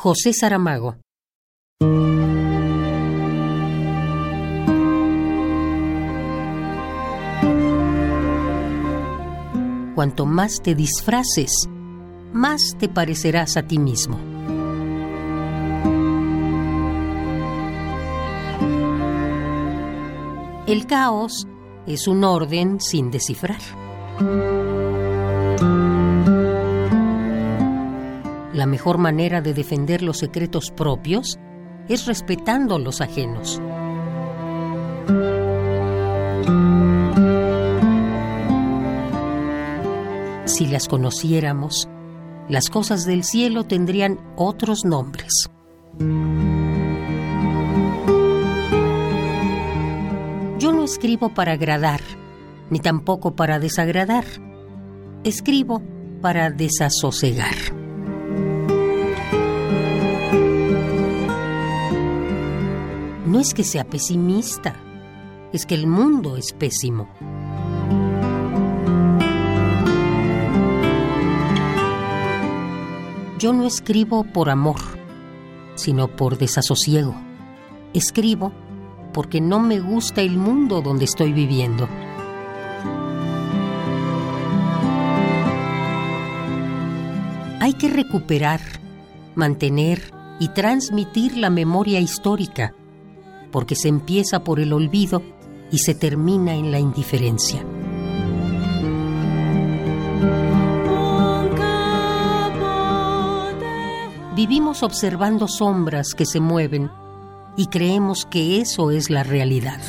José Saramago. Cuanto más te disfraces, más te parecerás a ti mismo. El caos es un orden sin descifrar. La mejor manera de defender los secretos propios es respetando los ajenos. Si las conociéramos, las cosas del cielo tendrían otros nombres. Yo no escribo para agradar, ni tampoco para desagradar. Escribo para desasosegar. No es que sea pesimista, es que el mundo es pésimo. Yo no escribo por amor, sino por desasosiego. Escribo porque no me gusta el mundo donde estoy viviendo. Hay que recuperar, mantener y transmitir la memoria histórica porque se empieza por el olvido y se termina en la indiferencia. Vivimos observando sombras que se mueven y creemos que eso es la realidad.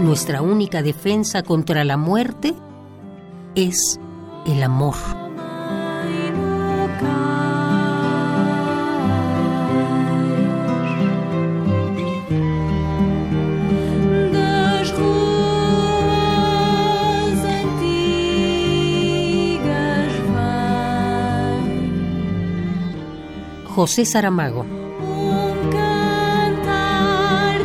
Nuestra única defensa contra la muerte es el amor. José Saramago. Un cantar